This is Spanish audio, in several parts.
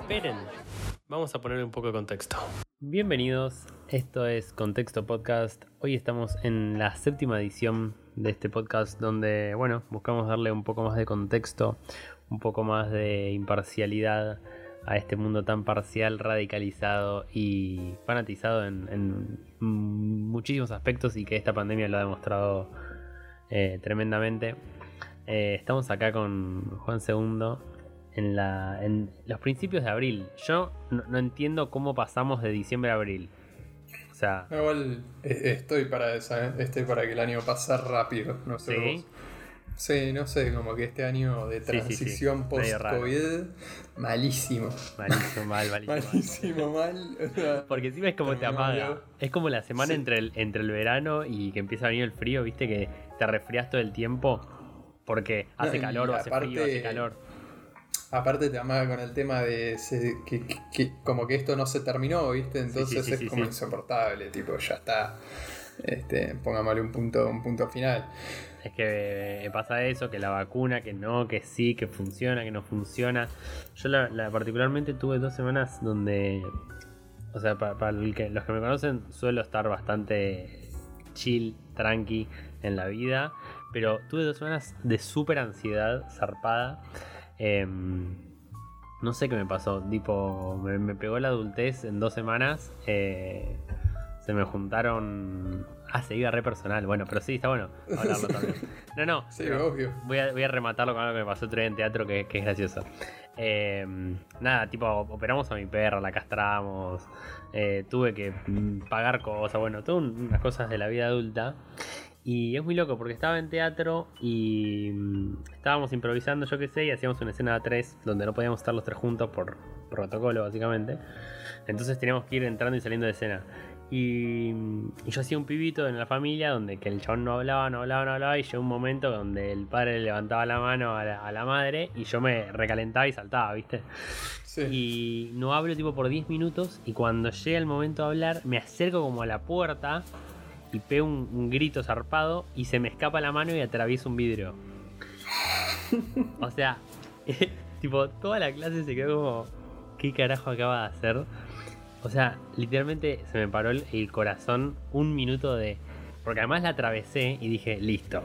Esperen, vamos a poner un poco de contexto. Bienvenidos, esto es Contexto Podcast. Hoy estamos en la séptima edición de este podcast donde, bueno, buscamos darle un poco más de contexto, un poco más de imparcialidad a este mundo tan parcial, radicalizado y fanatizado en, muchísimos aspectos y que esta pandemia lo ha demostrado eh, tremendamente. Eh, estamos acá con Juan Segundo en, la, en los principios de abril. Yo no, entiendo cómo pasamos de diciembre a abril. O sea... Igual eh, estoy para esa, estoy para que el año pase rápido, no sé. ¿Sí? Sí, no sé, como que este año de transición post-COVID, malísimo. Malísimo, mal, malísimo. malísimo, mal. Porque encima es como te amaga. Es como la semana entre, el, entre el verano y que empieza a venir el frío, viste, que te resfrias todo el tiempo porque hace calor o hace frío, hace calor. Aparte te amaga con el tema de que, como que esto no se terminó, ¿viste? Entonces es como insoportable, tipo, ya está. Este, pongámosle un punto, un punto final. Es que eh, pasa eso, que la vacuna, que no, que sí, que funciona, que no funciona. Yo la, particularmente tuve dos semanas donde, o sea, para, los que me conocen, suelo estar bastante chill, tranqui en la vida, pero tuve dos semanas de súper ansiedad zarpada. Em, no sé qué me pasó, tipo, me, pegó la adultez en dos semanas. Eh, se me juntaron Ah, se iba re personal. Bueno, pero sí, está bueno hablarlo también. No, no. Sí, obvio. Voy a, voy a rematarlo con algo que me pasó otro día en teatro que, es gracioso. Eh, nada, tipo, operamos a mi perra, la castramos. Eh, tuve que mm, pagar cosas, bueno, todas unas cosas de la vida adulta. Y es muy loco porque estaba en teatro y mm, estábamos improvisando, yo qué sé, y hacíamos una escena de tres donde no podíamos estar los tres juntos por protocolo, básicamente. Entonces teníamos que ir entrando y saliendo de escena. Y, yo hacía un pibito en la familia donde que el chabón no hablaba, no hablaba, no hablaba. Y llegó un momento donde el padre le levantaba la mano a la, madre y yo me recalentaba y saltaba, ¿viste? Y no hablo tipo por 10 minutos. Y cuando llega el momento de hablar, me acerco como a la puerta y pego un, grito zarpado y se me escapa la mano y atravieso un vidrio. o sea, tipo, toda la clase se quedó como, ¿qué carajo acaba de hacer? O sea, literalmente se me paró el, corazón un minuto de. Porque además la atravesé y dije, listo.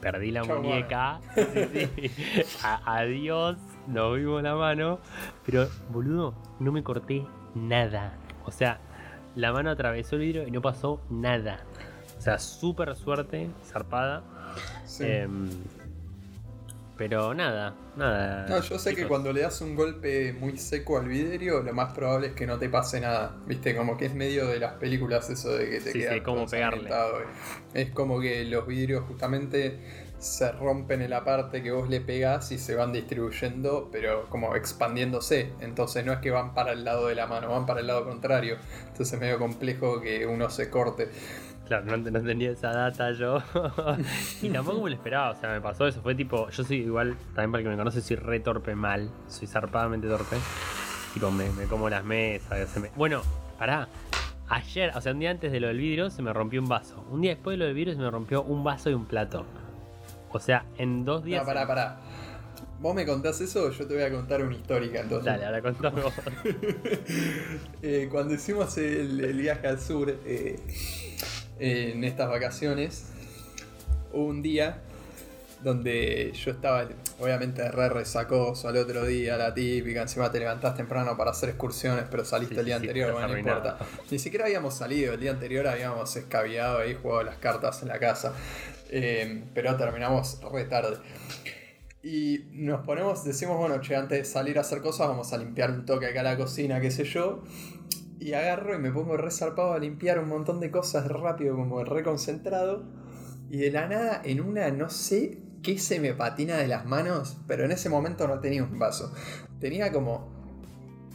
Perdí la muñeca. adiós. Nos vimos la mano. Pero, boludo, no me corté nada. O sea, la mano atravesó el vidrio y no pasó nada. Sea, súper suerte, zarpada. Sí. Em, pero nada, nada. No, yo sé que cuando le das un golpe muy seco al vidrio, lo más probable es que no te pase nada. Viste, como que es medio de las películas eso de que te sí, queda como pegarle. Es como que los vidrios justamente se rompen en la parte que vos le pegás y se van distribuyendo, pero como expandiéndose. Entonces no es que van para el lado de la mano, van para el lado contrario. Entonces es medio complejo que uno se corte. Claro, no, tenía esa data yo. y tampoco me lo esperaba, o sea, me pasó eso. Fue tipo, yo soy igual, también para el que me conoce, soy re torpe mal. Soy zarpadamente torpe. Tipo, me, como las mesas. Bueno, pará. Ayer, o sea, un día antes de lo del vidrio, se me rompió un vaso. Un día después de lo del vidrio, se me rompió un vaso y un plato. O sea, en dos días. No, pará, pará. Vos me contás eso, yo te voy a contar una histórica entonces. Dale, ahora contame vos. Eh, cuando hicimos el, viaje al sur, eh, en estas vacaciones, un día donde yo estaba, obviamente, re resacoso al otro día, la típica, encima te levantás temprano para hacer excursiones, pero saliste el día anterior, bueno, no importa. Ni siquiera habíamos salido, el día anterior habíamos escabiado ahí, jugado las cartas en la casa, eh, pero terminamos re tarde. Y nos ponemos, decimos, bueno, che, antes de salir a hacer cosas, vamos a limpiar un toque acá a la cocina, qué sé yo. Y agarro y me pongo resarpado a limpiar un montón de cosas rápido, como reconcentrado. Y de la nada, en una, no sé qué se me patina de las manos, pero en ese momento no tenía un vaso. Tenía como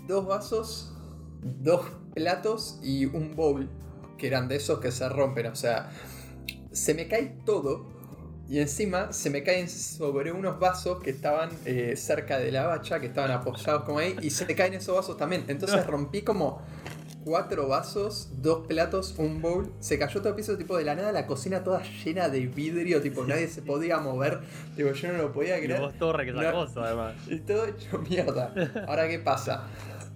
dos vasos, dos platos y un bowl, que eran de esos que se rompen. O sea, se me cae todo y encima se me caen sobre unos vasos que estaban eh, cerca de la bacha, que estaban apoyados como ahí, y se me caen esos vasos también. Entonces rompí como cuatro vasos, dos platos, un bowl. Se cayó todo el piso, tipo de la nada, la cocina toda llena de vidrio, tipo nadie se podía mover. Tipo, yo no lo podía Y creer. vos torre que No. además. Y todo hecho mierda. Ahora, ¿qué pasa?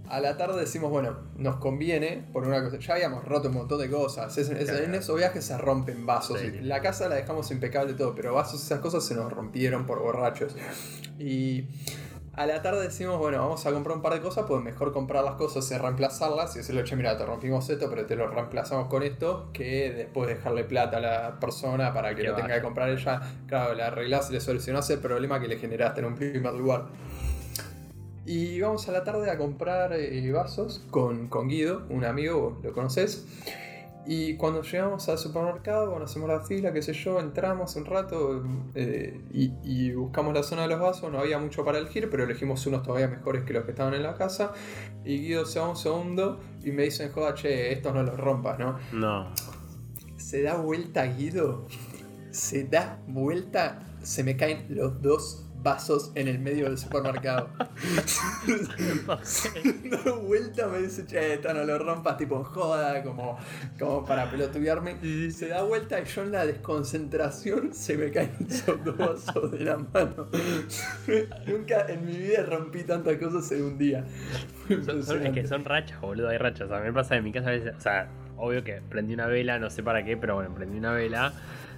A la tarde decimos, bueno, nos conviene por una cosa. Ya habíamos roto un montón de cosas. Es- es-. En esos viajes se rompen vasos. Sí. La casa la dejamos impecable y todo, pero vasos, esas cosas se nos rompieron por borrachos. Y a la tarde decimos, bueno, vamos a comprar un par de cosas, pues mejor comprar las cosas y reemplazarlas y decirle, che, mira, te rompimos esto, pero te lo reemplazamos con esto, que después dejarle plata a la persona para que Que lo tenga que comprar ella. Claro, le arreglás y le solucionás el problema que le generaste en un primer lugar. Y vamos a la tarde a comprar eh, vasos con, con Guido, un amigo, lo conoces. Y cuando llegamos al supermercado, bueno, hacemos la fila, qué sé yo, entramos un rato eh, y, y buscamos la zona de los vasos. No había mucho para elegir, pero elegimos unos todavía mejores que los que estaban en la casa. Y Guido se va un segundo y me dicen, joda, che, estos no los rompas, ¿no? No. Se da vuelta Guido, se da vuelta, se me caen los dos vasos en el medio del supermercado. da vuelta, me dice, che, esto no lo rompas, tipo en joda, como, como para pelotudearme. Se da vuelta y yo en la desconcentración se me caen esos dos vasos de la mano. Nunca en mi vida rompí tantas cosas en un día. Son- son- es que son rachas, boludo, hay rachas. O sea, me pasa en mi casa a veces, o sea, obvio que prendí una vela, no sé para qué, pero bueno, prendí una vela,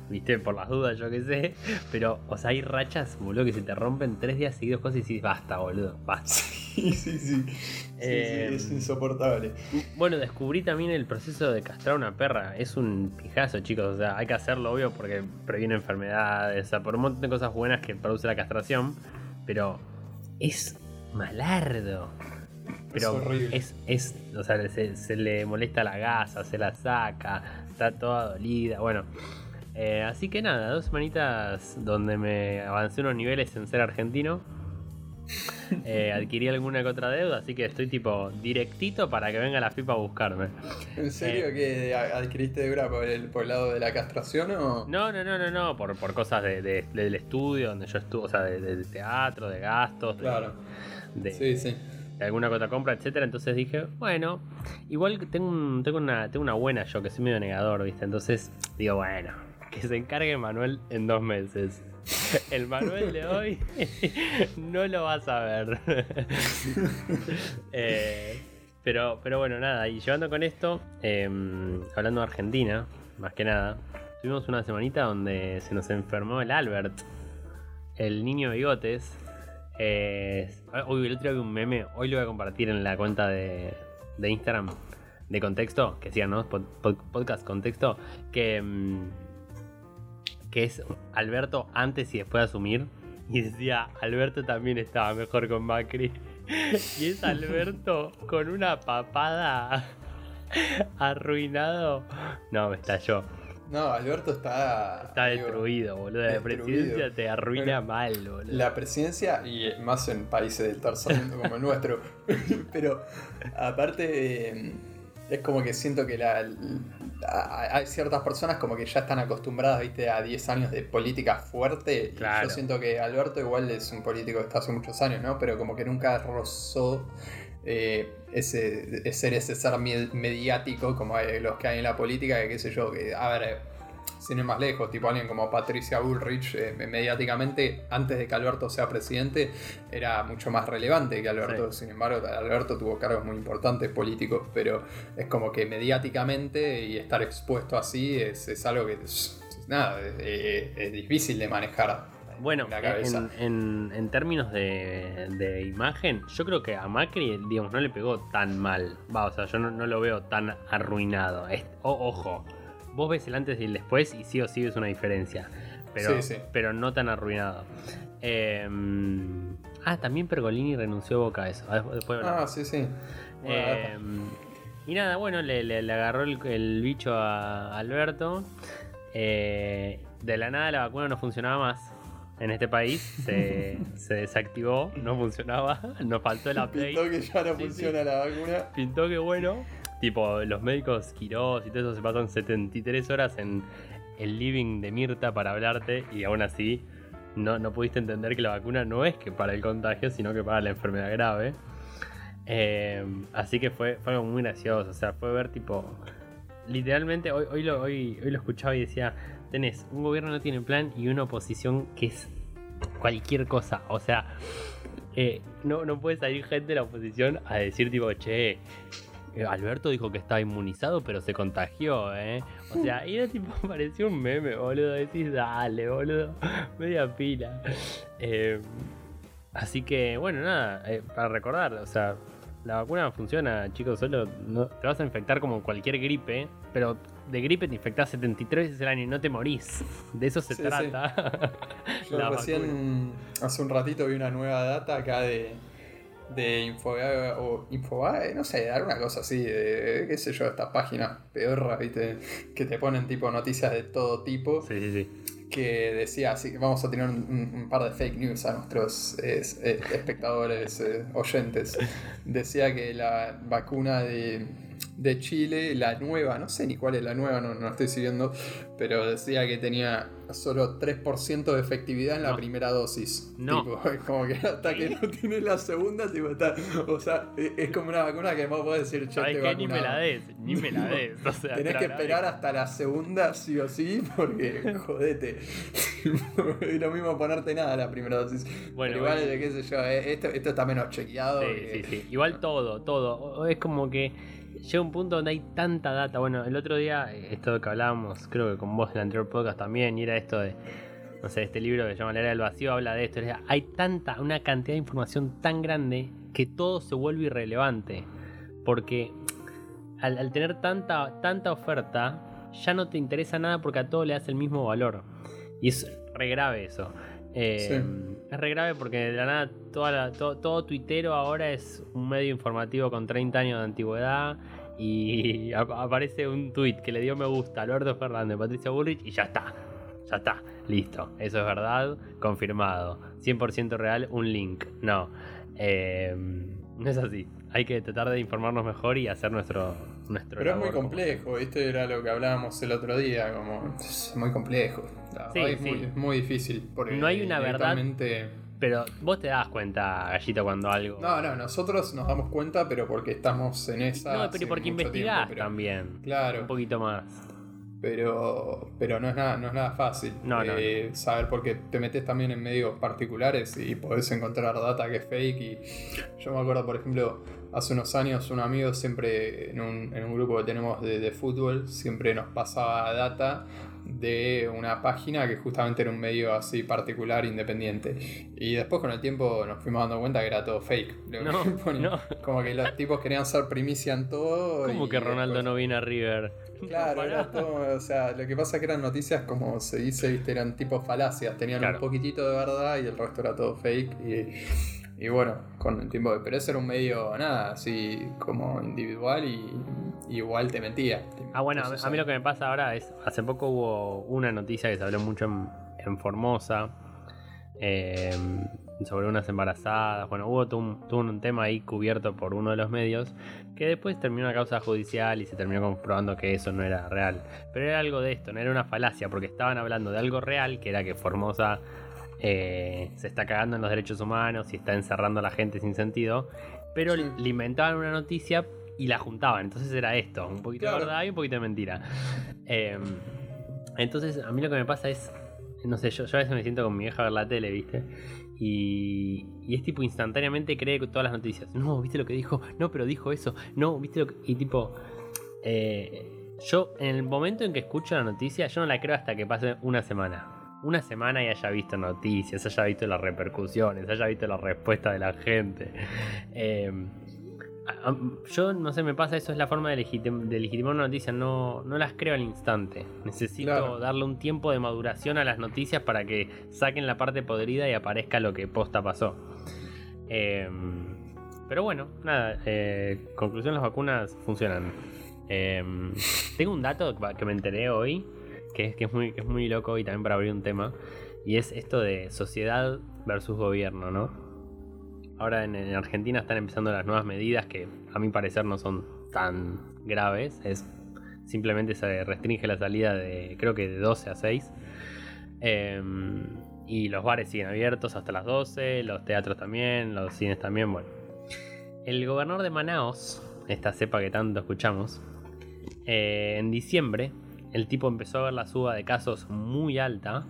viste, por las dudas, yo qué sé. Pero, o sea, hay rachas, boludo, que se te rompen tres días seguidos cosas y dices, basta, boludo, basta. Sí, sí, sí. Sí, Eh, sí, es insoportable. Bueno, descubrí también el proceso de castrar una perra. Es un pijazo, chicos. O sea, hay que hacerlo, obvio, porque previene enfermedades. O sea, por un montón de cosas buenas que produce la castración. Pero es malardo. Pero Es es, es, o sea, se, se le molesta la gasa, se la saca, está toda dolida. Bueno, eh, así que nada, dos semanitas donde me avancé unos niveles en ser argentino. Eh, adquirí alguna que otra deuda, así que estoy tipo directito para que venga la FIFA a buscarme. ¿En serio Eh. que adquiriste deuda por el, por el lado de la castración o...? No, no, no, no, no, por, por cosas de, de- del estudio donde yo estuve, o sea, de, de teatro, de gastos, Claro. de- Sí, sí. de alguna que otra compra, etcétera. Entonces dije, bueno, igual tengo, un- tengo, una, tengo una buena yo, que soy medio negador, ¿viste? Entonces digo, bueno, que se encargue Manuel en dos meses. El Manuel de hoy no lo vas a ver. Eh, pero, pero bueno, nada, y llevando con esto, eh, hablando de Argentina, más que nada, tuvimos una semanita donde se nos enfermó el Albert, el niño bigotes. Eh, hoy el otro día vi un meme, hoy lo voy a compartir en la cuenta de, de Instagram de contexto, que sigan, ¿no? Pod- pod- podcast contexto, que, mm, que es Alberto antes y después de asumir. Y decía, Alberto también estaba mejor con Macri. Y es Alberto con una papada arruinado. No, me estalló. No, Alberto está... Está digo, destruido, boludo. La destruido. presidencia te arruina Bueno, mal, boludo. La presidencia, y más en países del tercer mundo como el nuestro, pero aparte eh, es como que siento que la- hay ciertas personas como que ya están acostumbradas, viste, a 10 años de política fuerte. Y yo siento que Alberto igual es un político que está hace muchos años, ¿no? Pero como que nunca rozó eh, ese, ser ese ser med- mediático como hay- los que hay en la política, que qué sé yo, que a ver, eh, sin ir más lejos, tipo alguien como Patricia Bullrich, eh, mediáticamente, antes de que Alberto sea presidente, era mucho más relevante que Alberto. Sí. Sin embargo, Alberto tuvo cargos muy importantes políticos, pero es como que mediáticamente y estar expuesto así es, es algo que es, nada, es, difícil de manejar. Bueno, en en, en- en términos de, de imagen, yo creo que a Macri, digamos, no le pegó tan mal. Va, o sea, yo no, no lo veo tan arruinado. Es- o- ojo, vos ves el antes y el después y sí o sí es una diferencia. Pero, Sí, sí. pero no tan arruinado. Eh, ah, también Pergolini renunció a Boca a eso. Ah, Después, hablamos. Ah, sí, sí. Eh, data. y nada, bueno, le, le- le agarró el, el bicho a Alberto. Eh, de la nada la vacuna no funcionaba más en este país. Se, se desactivó, no funcionaba. Nos faltó el update. Pintó que ya no Sí, funciona la vacuna. Pintó que bueno. Tipo, los médicos Quirós y todo eso se pasan 73 horas en el living de Mirta para hablarte y aún así no, no pudiste entender que la vacuna no es que para el contagio, sino que para la enfermedad grave. Eh, así que fue, fue algo muy gracioso. O sea, fue ver tipo. Literalmente, hoy, hoy, lo, hoy, lo escuchaba y decía: Tenés un gobierno no tiene plan y una oposición que es cualquier cosa. O sea, eh, no, no puede salir gente de la oposición a decir, tipo, che. Alberto dijo que estaba inmunizado, pero se contagió, ¿eh? O sea, y era tipo, parecía un meme, boludo. Decís, dale, boludo. Media pila. Eh, así que, bueno, nada, eh, para recordar, o sea, la vacuna funciona, chicos, solo no, te vas a infectar como cualquier gripe, pero de gripe te infectás 73 veces al año y no te morís. De eso se Sí, sí. trata. Yo la recién, hace un ratito vi una nueva data acá de, de Infobae, o Infobae, no sé, alguna cosa así, de, qué sé yo, estas páginas pedorras, viste, que te ponen tipo noticias de todo tipo, Sí, sí, sí. que decía, así que vamos a tener un, par de fake news a nuestros eh, espectadores, eh, oyentes. Decía que la vacuna de, de Chile, la nueva, no sé ni cuál es la nueva, no, no estoy siguiendo, pero decía que tenía solo 3% de efectividad en la No. primera dosis. No. Tipo, es como que hasta que no tiene la segunda, tipo, está, o sea, es, es como una vacuna que vos podés decir, ¿Sabes te? Ni me la vacunaba". des, ni me la des. O sea, Tenés te que esperar hasta la segunda, sí o sí, porque jodete. es lo mismo ponerte nada la primera dosis. Bueno, Pero igual, bueno. qué sé yo, eh, esto, esto está menos chequeado. Sí, que- sí, sí. Igual todo, todo. Es como que llega un punto donde hay tanta data. Bueno, el otro día, eh, esto que hablábamos, creo que con vos en el anterior podcast también, y era esto de, no sé, este libro que se llama La Era del Vacío habla de esto. Hay tanta, una cantidad de información tan grande que todo se vuelve irrelevante. Porque al, al tener tanta, tanta oferta, ya no te interesa nada porque a todo le das el mismo valor. Y es re grave eso. Eh, Sí. Es re grave porque de la nada toda la- to- todo tuitero ahora es un medio informativo con 30 años de antigüedad y ap- aparece un tuit que le dio me gusta a Alberto Fernández, Patricia Bullrich y ya está. Ya está, listo. Eso es verdad, confirmado. 100% real, un link. No. Eh, no es así. Hay que tratar de informarnos mejor y hacer nuestro, nuestro Pero es muy labor como- complejo, ¿viste? Era lo que hablábamos el otro día, como es muy complejo. Sí, verdad es sí. muy, es muy difícil. Porque No hay una verdad. directamente- Pero vos te das cuenta, Gallito, cuando algo. No, no, nosotros nos damos cuenta, pero porque estamos en esa. No, pero porque mucho investigás tiempo, pero- también. Claro. Un poquito más. Pero pero no es nada no es nada fácil No, no, eh, saber porque te metes también en medios particulares y podés encontrar data que es fake y yo me acuerdo por ejemplo hace unos años un amigo siempre en un, en un grupo que tenemos de, de fútbol siempre nos pasaba data de una página que justamente era un medio así particular independiente y después con el tiempo nos fuimos dando cuenta que era todo fake No, no. como que los tipos querían ser primicia en todo ¿Cómo y que Ronaldo después- no viene a River? Claro, era todo, o sea, lo que pasa es que eran noticias como se dice, viste, eran tipo falacias, tenían Claro. un poquitito de verdad y el resto era todo fake y, y bueno, con el tiempo, pero ese era un medio, nada, así como individual y, y igual te mentía. Ah, bueno, a, Entonces, a mí lo que me pasa ahora es, hace poco hubo una noticia que se habló mucho en, en Formosa, eh, sobre unas embarazadas, bueno, hubo un, un tema ahí cubierto por uno de los medios, que después terminó una causa judicial y se terminó comprobando que eso no era real. Pero era algo de esto, no era una falacia, porque estaban hablando de algo real, que era que Formosa eh, se está cagando en los derechos humanos y está encerrando a la gente sin sentido, pero Sí. le inventaban una noticia y la juntaban. Entonces era esto, un poquito Claro. de verdad y un poquito de mentira. Eh, entonces a mí lo que me pasa es, no sé, yo, yo a veces me siento con mi vieja a ver la tele, ¿viste? Y, y es tipo instantáneamente cree que todas las noticias. No, ¿viste lo que dijo? No, pero dijo eso. No, ¿viste lo que...? Y tipo... eh, yo en el momento en que escucho la noticia, yo no la creo hasta que pase una semana. Una semana y haya visto noticias, haya visto las repercusiones, haya visto la respuesta de la gente. Eh, a- yo no sé, me pasa eso, es la forma de, legitim- de legitimar una noticia, no, no las creo al instante. Necesito Claro. darle un tiempo de maduración a las noticias para que saquen la parte podrida y aparezca lo que posta pasó. Eh, pero bueno, nada, eh, conclusión, las vacunas funcionan. Eh, tengo un dato que me enteré hoy, que es, muy, loco y también para abrir un tema, y es esto de sociedad versus gobierno, ¿no? Ahora en, en Argentina están empezando las nuevas medidas que a mi parecer no son tan graves, es simplemente se restringe la salida de creo que de 12 a 6. Eh, y los bares siguen abiertos hasta las 12, los teatros también, los cines también, bueno. el gobernador de Manaos, esta cepa que tanto escuchamos, eh, en diciembre el tipo empezó a ver la suba de casos muy alta,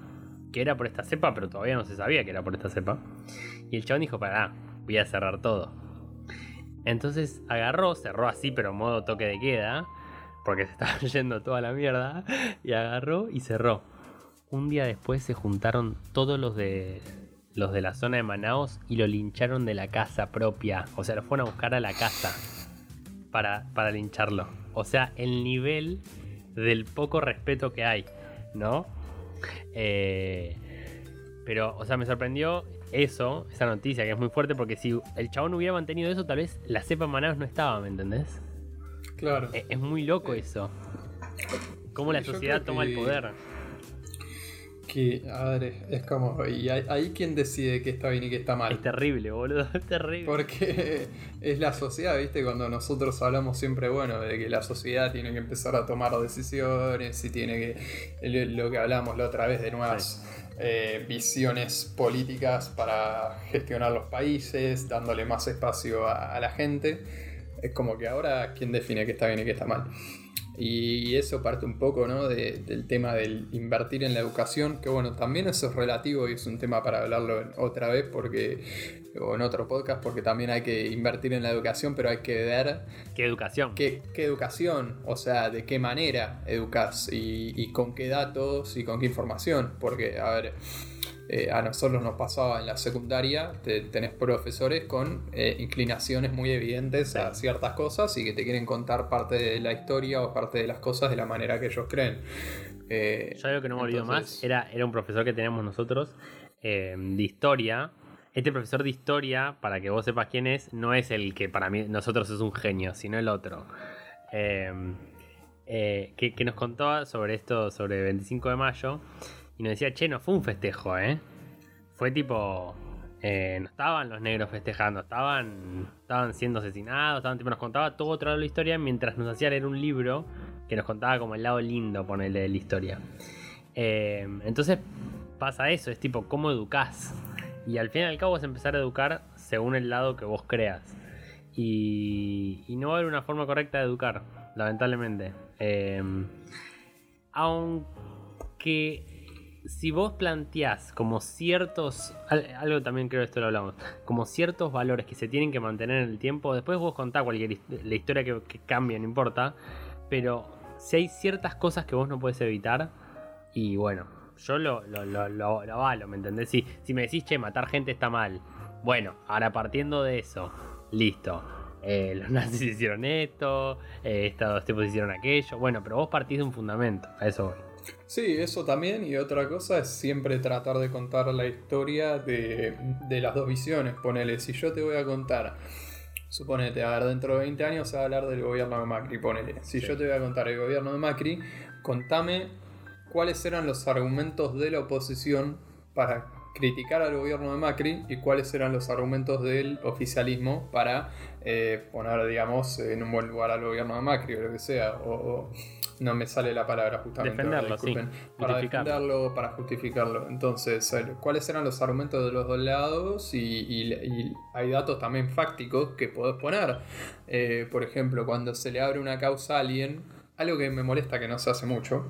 que era por esta cepa, pero todavía no se sabía que era por esta cepa. Y el chabón dijo, pará, voy a cerrar todo. Entonces agarró, cerró así, pero modo toque de queda, porque se estaba yendo toda la mierda, y agarró y cerró. Un día después se juntaron todos los de los de la zona de Manaos y lo lincharon de la casa propia. O sea, lo fueron a buscar a la casa para, para lincharlo. O sea, el nivel del poco respeto que hay, ¿no? Eh, pero, o sea, me sorprendió eso, esa noticia que es muy fuerte, porque si el chabón hubiera mantenido eso, tal vez la cepa Manaos no estaba, ¿me entendés? Claro. Es, es muy loco eso. Cómo la Yo sociedad toma el poder. Que, a ver, es como. Y ahí, quién decide que está bien y que está mal. Es terrible, boludo, es terrible. Porque es la sociedad, ¿viste? Cuando nosotros hablamos siempre, bueno, de que la sociedad tiene que empezar a tomar decisiones y tiene que. Lo que hablamos la otra vez de nuevas eh, visiones políticas para gestionar los países, dándole más espacio a, a la gente. Es como que ahora, ¿quién define qué está bien y qué está mal? Y eso parte un poco ¿no? de- del tema del invertir en la educación, que bueno, también eso es relativo y es un tema para hablarlo en- otra vez porque, o en otro podcast, porque también hay que invertir en la educación, pero hay que ver Qué educación. qué, qué educación, o sea, de qué manera educas y, y con qué datos y con qué información, porque, a ver, eh, a nosotros nos pasaba en la secundaria, te- tenés profesores con eh, inclinaciones muy evidentes a ciertas cosas y que te quieren contar parte de la historia o parte de las cosas de la manera que ellos creen. Eh, Yo algo que no me olvido más era, era un profesor que teníamos nosotros eh, de historia. Este profesor de historia, para que vos sepas quién es, no es el que para mí nosotros es un genio, sino el otro. Eh, eh, que, que nos contaba sobre esto, sobre el 25 de mayo, y nos decía, che, no fue un festejo, ¿eh? Fue tipo... eh, no estaban los negros festejando, estaban, estaban siendo asesinados, estaban, tipo, nos contaba todo otro lado de la historia mientras nos hacía leer un libro que nos contaba como el lado lindo, ponerle de la historia. Eh, entonces pasa eso, es tipo, ¿cómo educás? Y al fin y al cabo es empezar a educar según el lado que vos creas. Y, y no va a haber una forma correcta de educar, lamentablemente. Eh, aunque si vos planteás como ciertos, al- algo también creo esto lo hablamos, como ciertos valores que se tienen que mantener en el tiempo, después vos contás cualquier la historia que, que cambie, no importa, pero si hay ciertas cosas que vos no puedes evitar, y bueno, yo lo, lo, lo, lo- lo avalo, ¿me entendés? Si, si me decís, che, matar gente está mal, bueno, ahora partiendo de eso, listo. eh, los nazis hicieron esto, eh, estos tipos hicieron aquello. Bueno, pero vos partís de un fundamento, a eso voy. Sí, eso también. Y otra cosa es siempre tratar de contar la historia de, de las dos visiones. Ponele, si yo te voy a contar, suponete, a ver, dentro de 20 años se va a hablar del gobierno de Macri, ponele. Si Sí. yo te voy a contar el gobierno de Macri, contame cuáles eran los argumentos de la oposición para criticar al gobierno de Macri y cuáles eran los argumentos del oficialismo para eh, poner, digamos, en un buen lugar al gobierno de Macri o lo que sea. O, o- no me sale la palabra justamente. ahora, Defenderlo, sí. disculpen. Para Justificarlo. defenderlo, para justificarlo. Entonces, eh, ¿cuáles eran los argumentos de los dos lados? Y, y- y hay datos también fácticos que podés poner. Eh, por ejemplo, cuando se le abre una causa a alguien, algo que me molesta que no se hace mucho,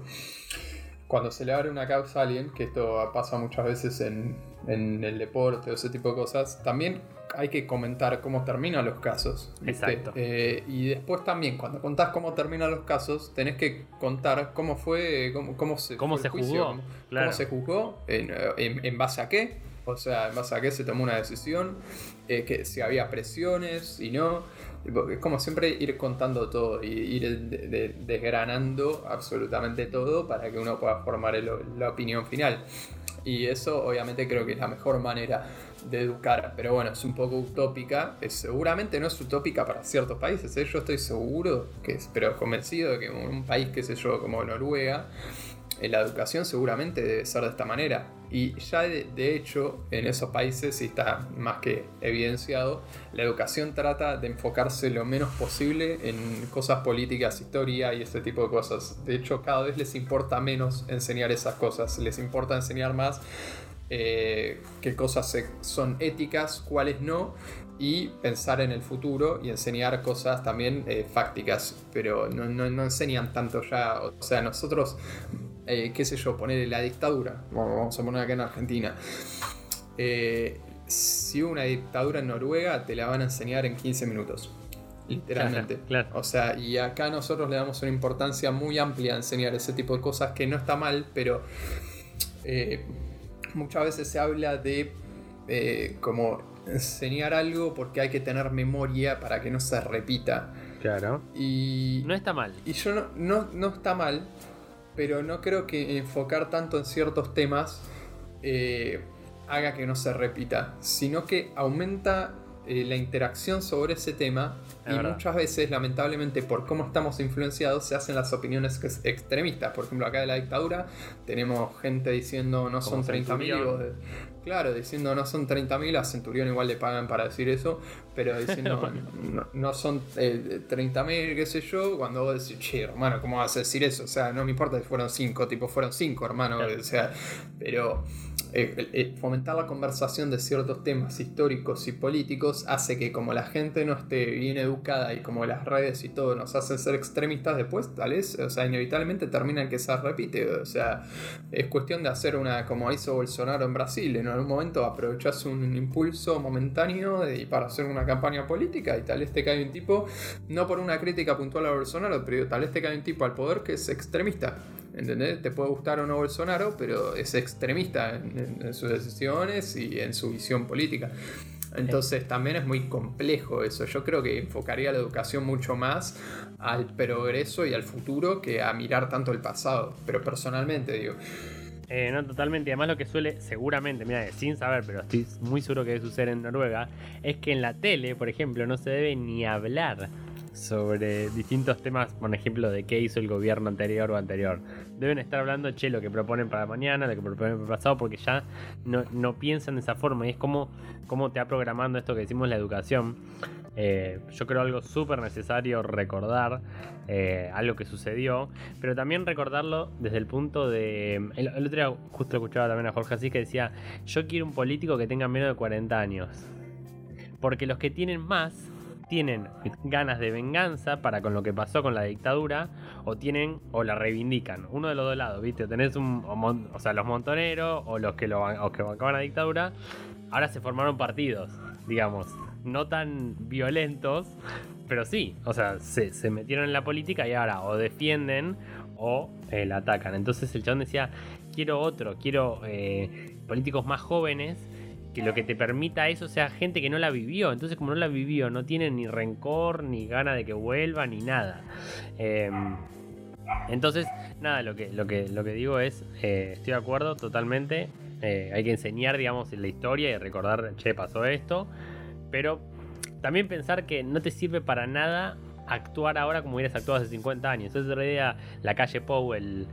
cuando se le abre una causa a alguien, que esto pasa muchas veces en, en el deporte o ese tipo de cosas, también hay que comentar cómo terminan los casos. ¿viste? Exacto. Eh, y después también, cuando contás cómo terminan los casos, tenés que contar cómo fue, cómo, cómo se, ¿Cómo fue se juicio, juzgó? cómo, Claro. cómo se juzgó, en, en- en base a qué, o sea, en base a qué se tomó una decisión, eh, que si había presiones y no. Es como siempre ir contando todo y ir de- de- desgranando absolutamente todo para que uno pueda formar el- la opinión final. Y eso obviamente creo que es la mejor manera de educar. Pero bueno, es un poco utópica. Es, seguramente no es utópica para ciertos países. ¿eh? Yo estoy seguro, que es, pero convencido de que un país, qué sé yo, como Noruega, la educación seguramente debe ser de esta manera. Y ya de, hecho, en esos países, y está más que evidenciado, la educación trata de enfocarse lo menos posible en cosas políticas, historia y este tipo de cosas. De hecho, cada vez les importa menos enseñar esas cosas. Les importa enseñar más eh, qué cosas son éticas, cuáles no, y pensar en el futuro y enseñar cosas también eh, fácticas, pero no, no, enseñan tanto ya, o sea, nosotros, eh, qué sé yo, poner la dictadura, vamos a poner acá en Argentina. si una dictadura en Noruega, te la van a enseñar en 15 minutos literalmente. O sea, y acá nosotros le damos una importancia muy amplia a enseñar ese tipo de cosas que no está mal, pero eh, muchas veces se habla de eh, como enseñar algo porque hay que tener memoria para que no se repita. Claro. Y. No está mal. Y yo no, no, no está mal, pero no creo que enfocar tanto en ciertos temas eh, haga que no se repita, sino que aumenta la interacción sobre ese tema y muchas veces, lamentablemente, por cómo estamos influenciados, se hacen las opiniones extremistas. Por ejemplo, acá de la dictadura tenemos gente diciendo no son 30.000. Claro, diciendo no son 30.000, a Centurión igual le pagan para decir eso, pero diciendo no, son 30.000, eh, qué sé yo, cuando vos decís, che, hermano, ¿cómo vas a decir eso? O sea, no me importa si fueron 5, tipo, fueron 5, hermano, o sea, pero fomentar la conversación de ciertos temas históricos y políticos hace que como la gente no esté bien educada y como las redes y todo nos hacen ser extremistas después, tal vez, o sea, inevitablemente termina que se repite, o sea, es cuestión de hacer una, como hizo Bolsonaro en Brasil, en algún momento aprovechas un impulso momentáneo y para hacer una campaña política y tal vez te cae un tipo, no por una crítica puntual a Bolsonaro, pero tal vez te cae un tipo al poder que es extremista. ¿Entendés? Te puede gustar o no Bolsonaro, pero es extremista en, sus decisiones y en su visión política. Entonces también es muy complejo eso. Yo creo que enfocaría la educación mucho más al progreso y al futuro que a mirar tanto el pasado. Pero personalmente digo. Eh, no, totalmente. Además, lo que suele, seguramente, mira, sin saber, pero estoy muy seguro que debe suceder en Noruega, es que en la tele, por ejemplo, no se debe ni hablar sobre distintos temas, por ejemplo, de qué hizo el gobierno anterior o anterior. Deben estar hablando, che, lo que proponen para mañana, lo que proponen para pasado, porque ya no, piensan de esa forma. Y es como, como te ha programando esto que decimos la educación. Eh, yo creo algo súper necesario recordar eh, algo que sucedió, pero también recordarlo desde el punto de... El, otro día justo escuchaba también a Jorge así que decía, yo quiero un político que tenga menos de 40 años. Porque los que tienen más tienen ganas de venganza para con lo que pasó con la dictadura o tienen o la reivindican. Uno de los dos lados, ¿viste? Tenés un, o, sea, los montoneros o los que lo o que bancaban la dictadura, ahora se formaron partidos, digamos, no tan violentos, pero sí, o sea, se, metieron en la política y ahora o defienden o eh, la atacan. Entonces el chabón decía, quiero otro, quiero eh, políticos más jóvenes que lo que te permita eso sea gente que no la vivió. Entonces, como no la vivió, no tiene ni rencor, ni gana de que vuelva, ni nada. Em, entonces, nada, lo que, lo que, lo que digo es, eh, estoy de acuerdo totalmente. Eh, hay que enseñar, digamos, la historia y recordar, che, pasó esto. Pero también pensar que no te sirve para nada actuar ahora como hubieras actuado hace 50 años. Esa es la idea, la calle Pou, el,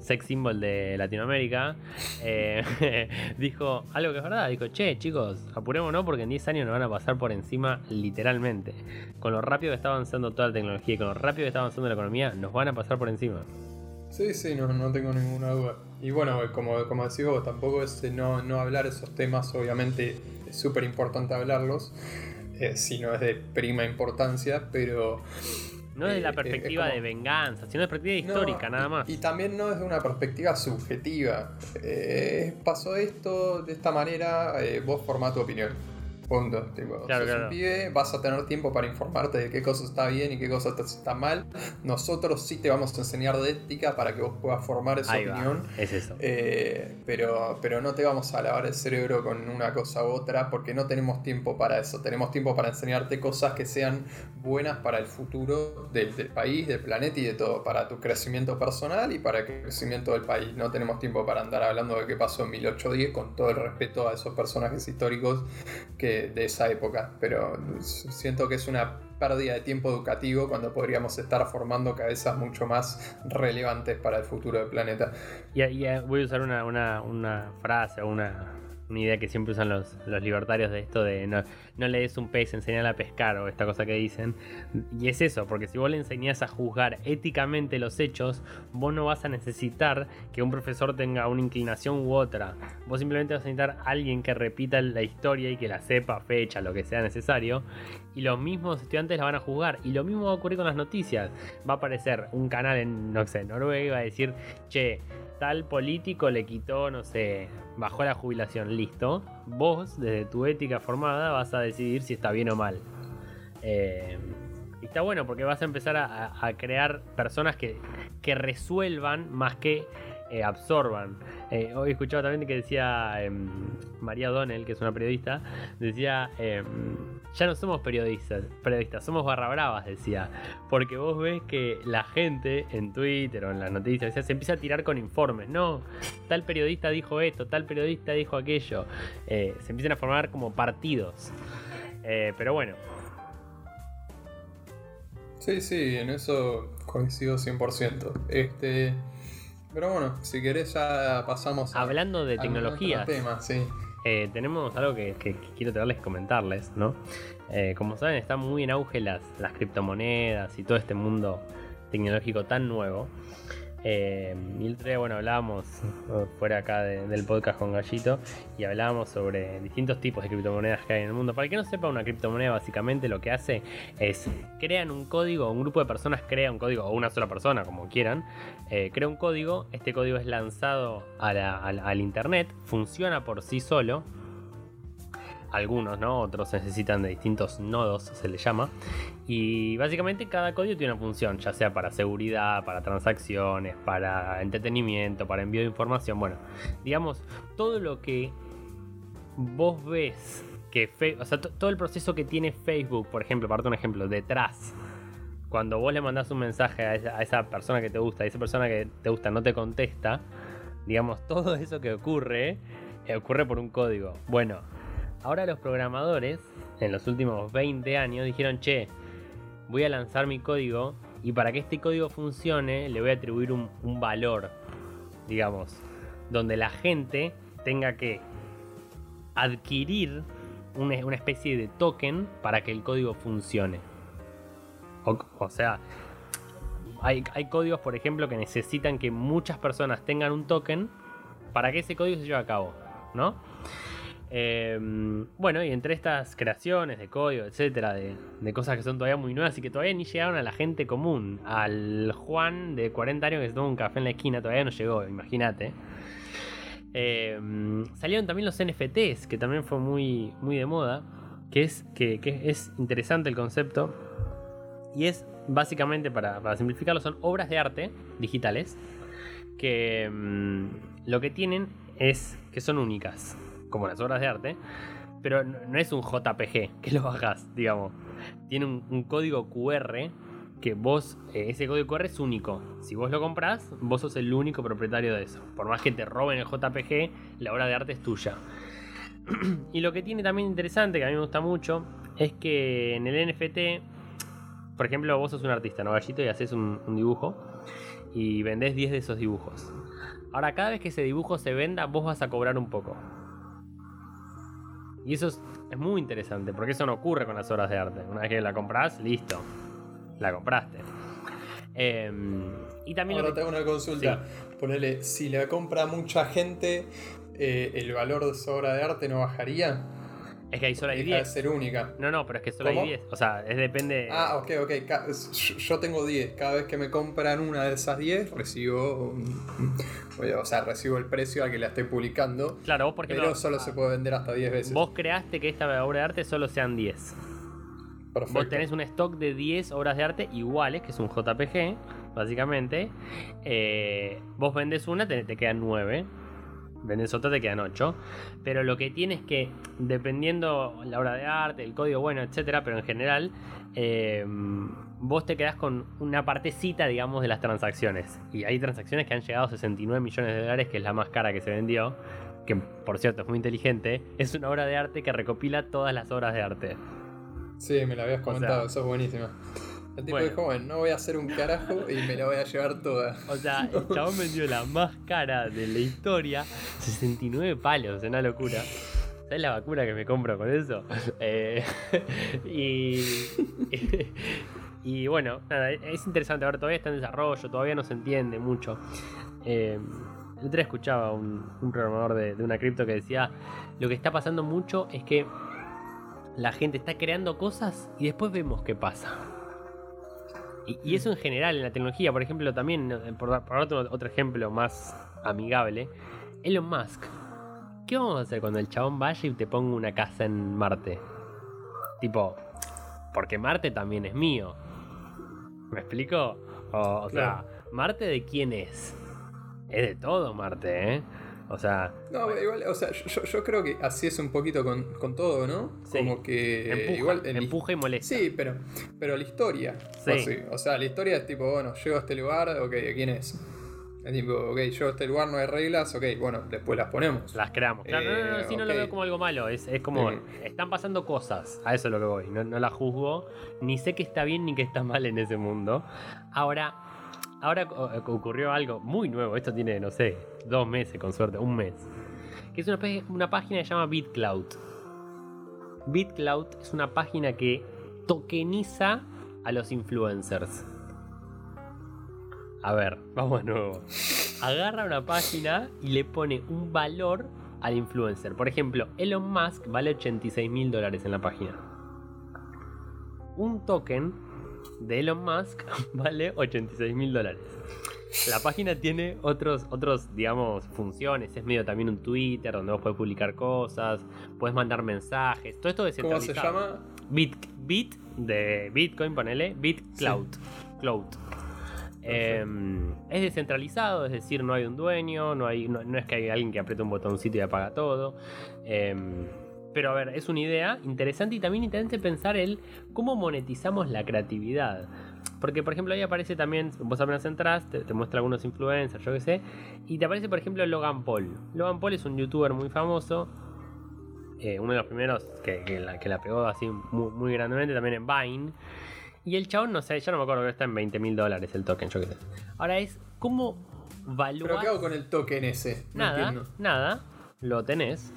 sex symbol de Latinoamérica, eh, dijo algo que es verdad. Dijo, che, chicos, apurémonos porque en 10 años nos van a pasar por encima literalmente. Con lo rápido que está avanzando toda la tecnología y con lo rápido que está avanzando la economía, nos van a pasar por encima. Sí, sí, no, no tengo ninguna duda. Y bueno, como, como decís vos, tampoco es no, no hablar esos temas, obviamente es súper importante hablarlos eh, si no es de prima importancia, pero... No es de la eh, perspectiva de venganza, sino de perspectiva histórica, nada más. Y, también no es de una perspectiva subjetiva. Eh, pasó esto de esta manera, vos formá tu opinión. Punto. Tipo, claro, vas a tener tiempo para informarte de qué cosa está bien y qué cosa está mal. Nosotros sí te vamos a enseñar de ética para que vos puedas formar esa opinión. Es eso. Eh, pero, pero no te vamos a lavar el cerebro con una cosa u otra porque no tenemos tiempo para eso. Tenemos tiempo para enseñarte cosas que sean buenas para el futuro del, del país, del planeta y de todo. Para tu crecimiento personal y para el crecimiento del país. No tenemos tiempo para andar hablando de qué pasó en 1810 con todo el respeto a esos personajes históricos que de, esa época, pero siento que es una pérdida de tiempo educativo cuando podríamos estar formando cabezas mucho más relevantes para el futuro del planeta. Y, voy a usar una, una, una frase, una, una idea que siempre usan los, los libertarios de esto de no, no le des un pez, enseñale a pescar o esta cosa que dicen. Y es eso, porque si vos le enseñás a juzgar éticamente los hechos, vos no vas a necesitar que un profesor tenga una inclinación u otra. Vos simplemente vas a necesitar a alguien que repita la historia y que la sepa, fecha, lo que sea necesario. Y los mismos estudiantes la van a juzgar. Y lo mismo va a ocurrir con las noticias. Va a aparecer un canal en, no sé, Noruega y va a decir, che, tal político le quitó, no sé, bajó la jubilación, listo. Vos, desde tu ética formada, vas a decidir si está bien o mal. Eh, y está bueno porque vas a empezar a, a crear personas que, que resuelvan más que eh, absorban. Eh, hoy escuchaba también que decía eh, María Donnell, que es una periodista, decía, ya no somos periodistas, periodistas, somos barra bravas, decía, porque vos ves que la gente en Twitter o en las noticias se empieza a tirar con informes, no, tal periodista dijo esto, tal periodista dijo aquello, se empiezan a formar como partidos. pero bueno. Sí, sí, en eso coincido 100%. Este, pero bueno, si querés ya pasamos a, Hablando de sí. Eh, tenemos algo que, que, quiero traerles comentarles, ¿no? Eh, como saben, está muy en auge las, las criptomonedas y todo este mundo tecnológico tan nuevo. Eh, día, bueno, hablábamos fuera acá del podcast con Gallito y hablábamos sobre distintos tipos de criptomonedas que hay en el mundo. Para el que no sepa, una criptomoneda básicamente lo que hace es crean un código, un grupo de personas crea un código, o una sola persona, como quieran, eh, crea un código, este código es lanzado al internet, funciona por sí solo, algunos, ¿no? Otros necesitan de distintos nodos, se le llama. Y básicamente cada código tiene una función, ya sea para seguridad, para transacciones, para entretenimiento, para envío de información. Bueno, digamos, todo lo que vos ves que sea, todo el proceso que tiene Facebook, por ejemplo, para un ejemplo, detrás. Cuando vos le mandás un mensaje a esa, a esa persona que te gusta y esa persona que te gusta no te contesta, digamos, todo eso que ocurre, eh, ocurre por un código. Bueno, Ahora los programadores, en los últimos 20 años, dijeron, che, voy a lanzar mi código y para que este código funcione le voy a atribuir un, valor, digamos, donde la gente tenga que adquirir una, especie de token para que el código funcione. O, sea, hay, hay, códigos, por ejemplo, que necesitan que muchas personas tengan un token para que ese código se lleve a cabo, ¿no? Em, bueno, y entre estas creaciones de código, etcétera, de, cosas que son todavía muy nuevas y que todavía ni llegaron a la gente común, al Juan de 40 años que se toma un café en la esquina, todavía no llegó, imagínate. Em, salieron también los NFTs, que también fue muy, muy de moda, que es, que, es interesante el concepto. Y es básicamente, para, simplificarlo, son obras de arte digitales que em, lo que tienen es que son únicas como las obras de arte, pero no es un JPG que lo bajas, digamos. Tiene un, código QR que vos, eh, ese código QR es único. Si vos lo compras, vos sos el único propietario de eso. Por más que te roben el JPG, la obra de arte es tuya. y lo que tiene también interesante, que a mí me gusta mucho, es que en el NFT, por ejemplo, vos sos un artista, ¿no? Y haces un, un dibujo y vendés 10 de esos dibujos. Ahora, cada vez que ese dibujo se venda, vos vas a cobrar un poco. Y eso es, muy interesante, porque eso no ocurre con las obras de arte. Una vez que la compras, listo. La compraste. Em, y también Ahora te hago una consulta. Ponele, si la compra mucha gente, eh, ¿el valor de esa obra de arte no bajaría? Es que ahí solo hay 10. ser única. No, no, pero es que solo hay 10. O sea, es depende. Ah, ok, ok. Yo tengo 10. Cada vez que me compran una de esas 10, recibo. O sea, recibo el precio a que la estoy publicando. Claro, vos porque. Pero solo se puede vender hasta 10 veces. Vos creaste que esta obra de arte solo sean 10. Perfecto. Vos tenés un stock de 10 obras de arte iguales, que es un JPG, básicamente. Eh, vos vendes una, te, te quedan 9 vendes otra, te quedan 8. Pero lo que tiene es que, dependiendo la obra de arte, el código, bueno, etcétera, pero en general, eh, vos te quedás con una partecita, digamos, de las transacciones. Y hay transacciones que han llegado a 69 millones de dólares, que es la más cara que se vendió. Que, por cierto, es muy inteligente. Es una obra de arte que recopila todas las obras de arte. Sí, me la habías comentado, eso es buenísima. El tipo Bueno. dijo, bueno, no voy a hacer un carajo y me la voy a llevar toda. O sea, el chabón vendió la más cara de la historia, 69 palos, una locura. ¿Sabes la vacuna que me compro con eso? Eh, y, y bueno, nada, es interesante. A ver, todavía está en desarrollo, todavía no se entiende mucho. Eh, el otro día escuchaba un, un programador de, de una cripto que decía: Lo que está pasando mucho es que la gente está creando cosas y después vemos qué pasa. Y, y eso en general en la tecnología, por ejemplo, también, eh, por, por darte otro ejemplo más amigable, Elon Musk. ¿Qué vamos a hacer cuando el chabón vaya y te ponga una casa en Marte? Tipo, porque Marte también es mío. ¿Me explico? O, o sea, ¿Marte de quién es? Es de todo Marte, ¿eh? O sea, No, pero igual, o sea, yo, yo creo que así es un poquito con, con todo, ¿no? Sí. Como que empuja, igual en- empuja y molesta. Sí, pero, pero la historia. Sí. O, sí, o sea, la historia es tipo, bueno, llego a este lugar, ok, ¿quién es? Es tipo, ok, llego a este lugar, no hay reglas, ok, bueno, después las ponemos. Las creamos. Claro, no, no, no, Eh, sí, no lo veo como algo malo. Es, es como, Eh. están pasando cosas. A eso es lo que voy. No, no la juzgo. Ni sé que está bien ni que está mal en ese mundo. Ahora, ahora o- ocurrió algo muy nuevo. Esto tiene, no sé, dos meses con suerte, un mes. Que es una, una página que se llama BitCloud. BitCloud es una página que tokeniza a los influencers. A ver, vamos de nuevo. Agarra una página y le pone un valor al influencer. Por ejemplo, Elon Musk vale 86 mil dólares en la página. Un token de Elon Musk vale 86 mil dólares. La página tiene otros, otros, digamos, funciones. Es medio también un Twitter donde vos podés publicar cosas, puedes mandar mensajes. Todo esto ¿Cómo descentralizado. se llama? Bit, Bit de Bitcoin, ponele, BitCloud. Cloud. Eh, es descentralizado, es decir, no hay un dueño, no, hay, no, no es que hay alguien que aprieta un botoncito y apaga todo. Eh, pero a ver, es una idea interesante y también interesante pensar el cómo monetizamos la creatividad. Porque, por ejemplo, ahí aparece también, vos apenas entras, te, te muestra algunos influencers, yo qué sé, y te aparece, por ejemplo, Logan Paul. Logan Paul es un youtuber muy famoso, eh, uno de los primeros que, que la, que la pegó así muy, muy grandemente también en Vine. Y el chabón, no sé, ya no me acuerdo que está en 20 mil dólares el token, yo qué sé. Ahora es, ¿cómo evaluar? ¿Pero qué hago con el token ese? No Nada, entiendo. nada, lo tenés.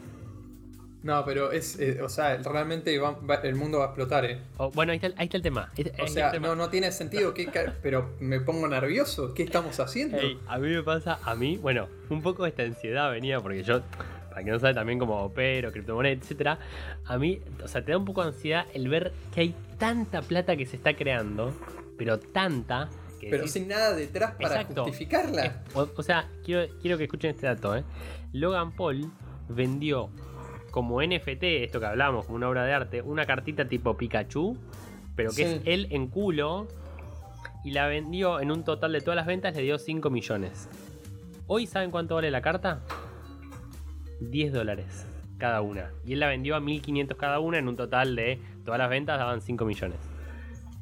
No, pero es, eh, o sea, realmente va- va- el mundo va a explotar, ¿eh? O- bueno, ahí está, ahí está el tema. Ahí- O sea, tema. no, no tiene sentido, ¿qué ca- pero me pongo nervioso, ¿qué estamos haciendo? A mí me pasa, a mí, bueno, un poco esta ansiedad venía porque yo, para que no sabe también como opero, criptomonedas, etcétera, a mí, o sea, te da un poco de ansiedad el ver que hay tanta plata que se está creando, pero tanta que pero decís, sin nada detrás para Exacto. justificarla. O, o sea, quiero, quiero que escuchen este dato, ¿eh? Logan Paul vendió como NFT, esto que hablamos, como una obra de arte, una cartita tipo Pikachu, pero que Sí. es él en culo, y la vendió en un total de todas las ventas, le dio 5 millones. Hoy, ¿saben cuánto vale la carta? 10 dólares cada una. Y él la vendió a 1500 cada una, en un total de todas las ventas daban 5 millones.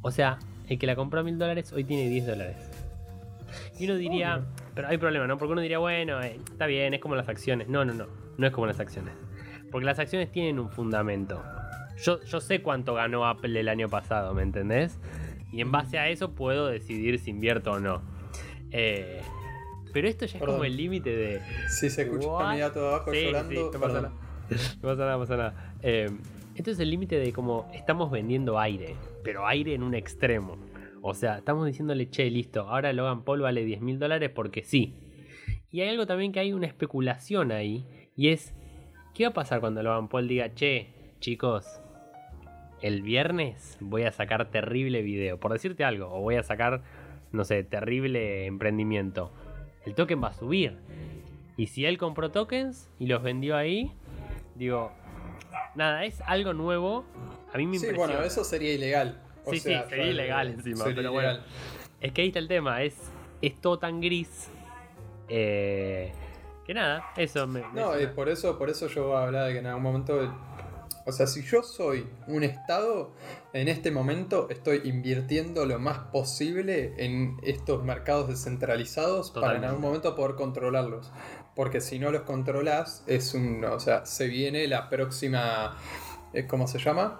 O sea, el que la compró a 1000 dólares hoy tiene 10 dólares. Y uno diría, pero hay problema, ¿no? Porque uno diría, bueno, eh, está bien, es como las acciones. No, no, no, no es como las acciones. Porque las acciones tienen un fundamento. Yo, yo sé cuánto ganó Apple el año pasado, ¿me entendés? Y en base a eso puedo decidir si invierto o no. Eh, pero esto ya es Perdón. como el límite de... Si se escucha What? abajo Sí, llorando, sí, no pasa perdón. nada. No pasa nada, no pasa nada. Eh, esto es el límite de como estamos vendiendo aire, pero aire en un extremo. O sea, estamos diciéndole, che, listo, ahora Logan Paul vale 10 mil dólares porque sí. Y hay algo también que hay una especulación ahí, y es, ¿qué va a pasar cuando Logan Paul diga, che, chicos, el viernes voy a sacar terrible video, por decirte algo, o voy a sacar, no sé, terrible emprendimiento? El token va a subir. Y si él compró tokens y los vendió ahí, digo, nada, es algo nuevo. A mí me Sí, impresiona. bueno, eso sería ilegal. O Sí, sí, sería ilegal eh, encima, sería pero bueno. ilegal. Es que ahí está el tema, es, es todo tan gris. eh, que nada, eso me. me- No, eh, por eso, por eso yo hablaba de que en algún momento. O sea, si yo soy un estado, en este momento estoy invirtiendo lo más posible en estos mercados descentralizados para en algún momento poder controlarlos. Porque si no los controlas, es un. O sea, se viene la próxima. eh, ¿Cómo se llama?